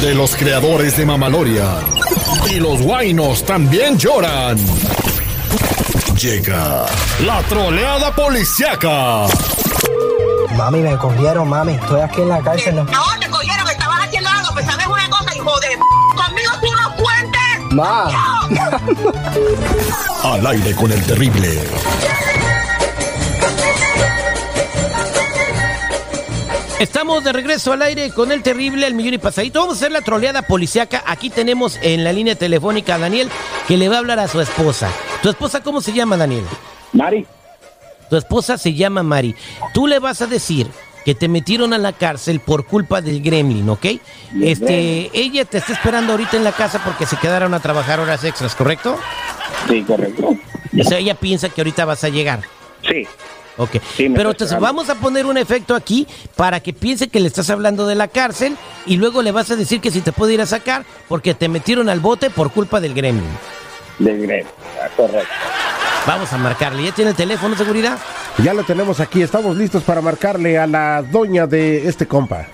de los creadores de Mamaloria. Y los guainos también lloran. Llega la troleada policiaca. Mami, me cogieron, mami. Estoy aquí en la cárcel. No, te cogieron, estabas haciendo algo, pues sabes una cosa, hijo de... Conmigo tú no cuentes. Ma. Al aire con el terrible. Estamos de regreso al aire con el terrible al millón y pasadito. Vamos a hacer la troleada policiaca. Aquí tenemos en la línea telefónica a Daniel que le va a hablar a su esposa. ¿Tu esposa cómo se llama, Daniel? Mari, Tu esposa se llama Mari. Tú le vas a decir que te metieron a la cárcel por culpa del gremlin, ¿ok? Este, ella te está esperando ahorita en la casa porque se quedaron a trabajar horas extras, ¿correcto? sí, correcto. O sea, ella piensa que ahorita vas a llegar. Sí, Ok, Sí, pero entonces vamos a poner un efecto aquí para que piense que le estás hablando de la cárcel y luego le vas a decir que si te puede ir a sacar porque te metieron al bote por culpa del gremlin. de gremio, ah, correcto. Vamos a marcarle. ¿Ya tiene el teléfono de seguridad? Ya lo tenemos aquí, estamos listos para marcarle a la doña de este compa.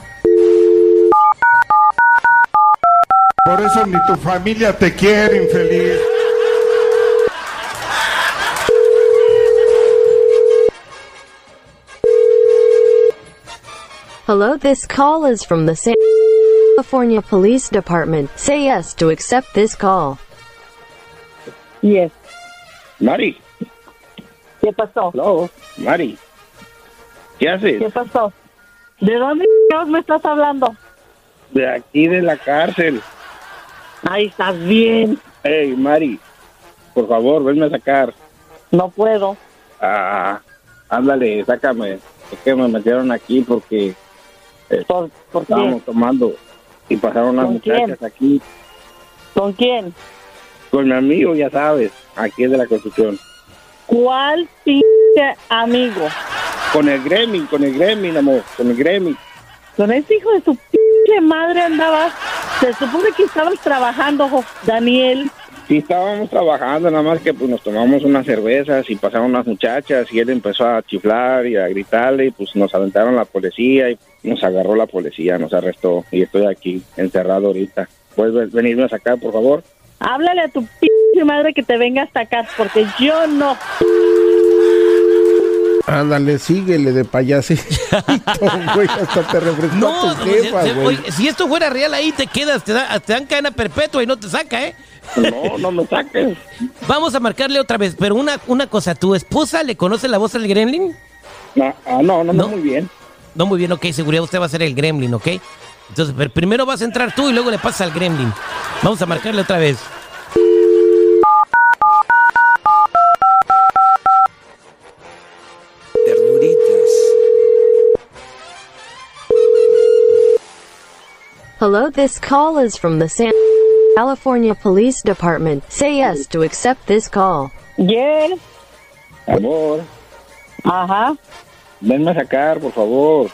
Por eso ni tu familia te quiere, infeliz. Hello, this call is from the San California Police Department. Say yes to accept this call. Yes. Mari, ¿Qué pasó? hello, Mari. ¿Qué haces? ¿Qué pasó? ¿De dónde Dios me estás hablando? De aquí de la cárcel. Ahí estás bien. Hey, Mari, por favor, venme a sacar. No puedo. Ah, ándale, sácame. Es que me metieron aquí porque ¿Por, por estábamos quién? tomando y pasaron las muchachas aquí ¿Con quién? con mi amigo, ya sabes, aquí de la construcción. ¿Cuál pinche amigo? Con el gremlin, con el gremlin, amor, con el gremlin. Con ese hijo de su pinche madre andabas. Se supone que estabas trabajando, jo- Daniel. Sí, estábamos trabajando, nada más que pues nos tomamos unas cervezas y pasaron unas muchachas y él empezó a chiflar y a gritarle y pues nos aventaron la policía y nos agarró la policía, nos arrestó y estoy aquí encerrado ahorita. ¿Puedes ve- venirme a sacar, por favor? Háblale a tu pinche madre que te venga hasta acá, porque yo no. Ándale, síguele de payasito, güey, hasta te refrescó No, tu no, jefa, se- se- güey. oye, si esto fuera real ahí te quedas, te, da- te dan cadena perpetua y no te saca, ¿eh? No, no me saques. Vamos a marcarle otra vez, pero una, una cosa, ¿tu esposa le conoce la voz del gremlin? No, ah, no, no, No. no, muy bien. No, muy bien, ok, seguridad, usted va a ser el gremlin, ¿ok? Entonces, pero primero vas a entrar tú y luego le pasas al gremlin. Vamos a marcarle otra vez. Ternuritas. Hello, this call is from the San California Police Department. Say yes to accept this call. Yes. Amor, Ajá. Venme a sacar, por favor.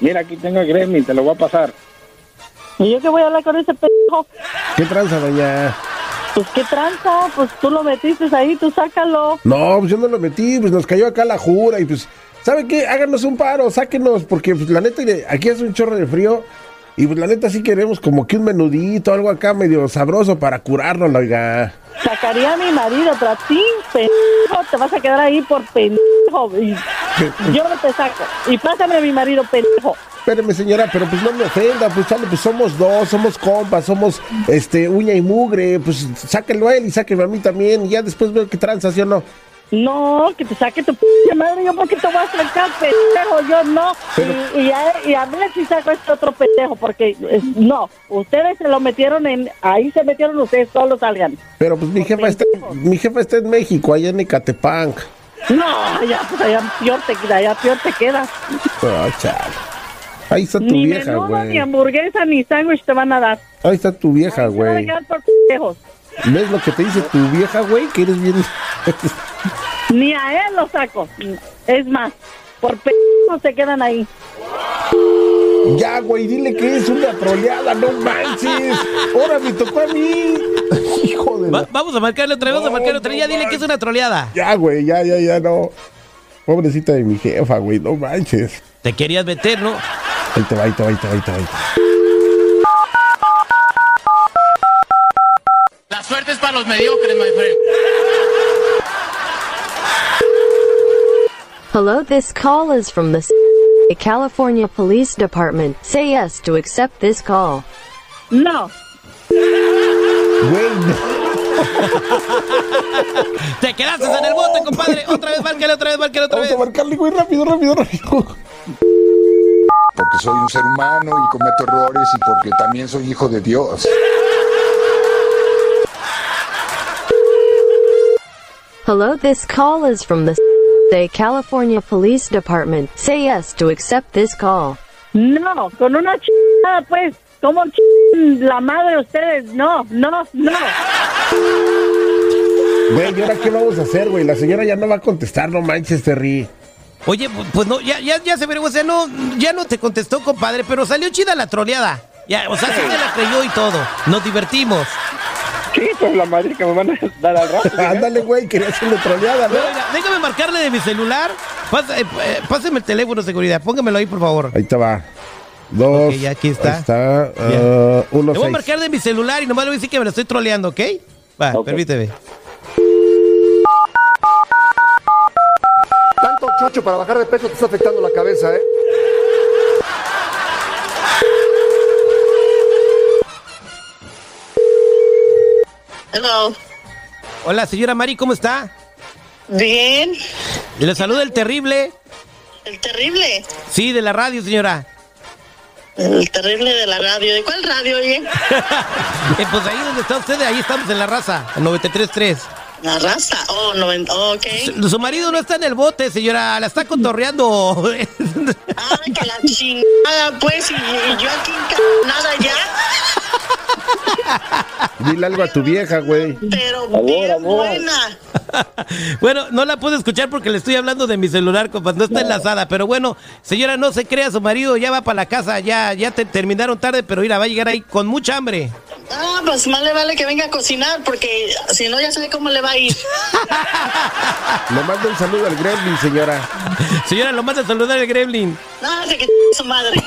Mira, aquí tengo el gremlin, te lo voy a pasar. ¿Y yo qué voy a hablar con ese pendejo? ¿Qué tranza, doña? Pues qué tranza, pues tú lo metiste ahí, tú sácalo. No, pues yo no lo metí, pues nos cayó acá la jura y pues, ¿sabe qué? Háganos un paro, sáquenos, porque pues la neta, aquí hace un chorro de frío y pues la neta sí queremos como que un menudito, algo acá medio sabroso para curarnos, oiga. Sacaría a mi marido, pero a ti, pendejo, te vas a quedar ahí por pendejo. Y yo no te saco. Y pásame a mi marido, pendejo. Espéreme, señora, pero pues no me ofenda, pues chale, pues somos dos, somos compas, somos este uña y mugre, pues sáquenlo a él y sáquenlo a mí también, y ya después veo qué ¿sí o no? No, que te saque tu pinche madre. Yo, ¿por qué te voy a sacar, pendejo? Yo no. Y, y, a, y a ver si saco a este otro pendejo, porque es- no. Ustedes se lo metieron en. Ahí se metieron ustedes, solo salgan. Pero pues mi jefa está, mi jefa está en México, allá en Ecatepec. No, allá, pues allá peor te, allá peor te quedas. Chale. Ahí está tu Ni vieja, güey. ni hamburguesa, ni sándwich te van a dar. Ahí está tu vieja, güey. ¿Ves lo que te dice tu vieja, güey? Que eres bien... Ni a él lo saco. Es más, por pendejos se quedan ahí. Ya, güey, dile que es una troleada, no manches. Ahora me tocó a mí. Hijo de. Vamos a marcarle otra vez, vamos a marcarle otra vez. Ya dile que es una troleada. Ya, güey, ya, ya, ya, no. Pobrecita de mi jefa, güey, no manches. Te querías meter, ¿no? Ahí te va, ahí te va, ahí te va, ahí te va. La suerte es para los mediocres, my friend. Hello, this call is from the. California Police Department. Say yes to accept this call. No. Güey, no. Te quedaste en el bote, compadre. Otra vez, márcale, otra vez, márcale, otra vez. Vamos a marcarle, güey, rápido, rápido, rápido. porque soy un ser humano y cometo errores y porque también soy hijo de Dios. Hello, this call is from the California Police Department. Say yes to accept this call. No, con una chingada, pues. ¿Cómo ch- la madre de ustedes? No, no, no. Güey, ¿y ahora qué vamos a hacer, güey? La señora ya no va a contestar, no manches, Terry. Oye, pu- pues no, ya, ya, ya se verá, o sea, no, ya no te contestó, compadre, pero salió chida la troleada. Ya, o sea, sí te la creyó y todo. Nos divertimos. Sí, la madre que me van a dar al rato. ¿sí? Ándale, güey, quería hacerle troleada, ¿no? Oiga, déjame marcarle de mi celular. Pasa- eh, eh, páseme el teléfono de seguridad, póngamelo ahí, por favor. Ahí te va. Dos. Ok, ya aquí está. Ahí está. Ah, uno, Le voy a marcar de mi celular y nomás le voy a decir que me lo estoy troleando, ¿ok? Va, permíteme. Tanto chocho para bajar de peso te está afectando la cabeza, ¿eh? Hello. Hola, señora Mari, ¿cómo está? Bien. Le saluda el terrible. El terrible. Sí, de la radio, señora. El terrible de la radio. ¿De cuál radio, oye? Eh, pues ahí donde está usted, ahí estamos en la raza, en 93.3. La raza. Oh, no, oh, ok. Su, su marido no está en el bote, señora, la está cotorreando. Ay, que la chingada, pues, y, y yo aquí nada ya. Dile algo a tu vieja, güey. Pero Amor, bien amor. buena. bueno, no la puedo escuchar porque le estoy hablando de mi celular, compa, no está enlazada. Pero bueno, señora, no se crea, su marido ya va para la casa, ya, ya te terminaron tarde, pero mira, va a llegar ahí con mucha hambre. Ah, pues más le vale que venga a cocinar, porque si no, ya sé cómo le va a ir. Le mando un saludo al Gremlin, señora. Señora, lo manda a saludar el Gremlin. No, de que su madre.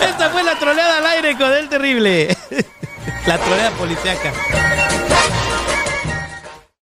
Esta fue la troleada al aire con el terrible. la troleada policiaca.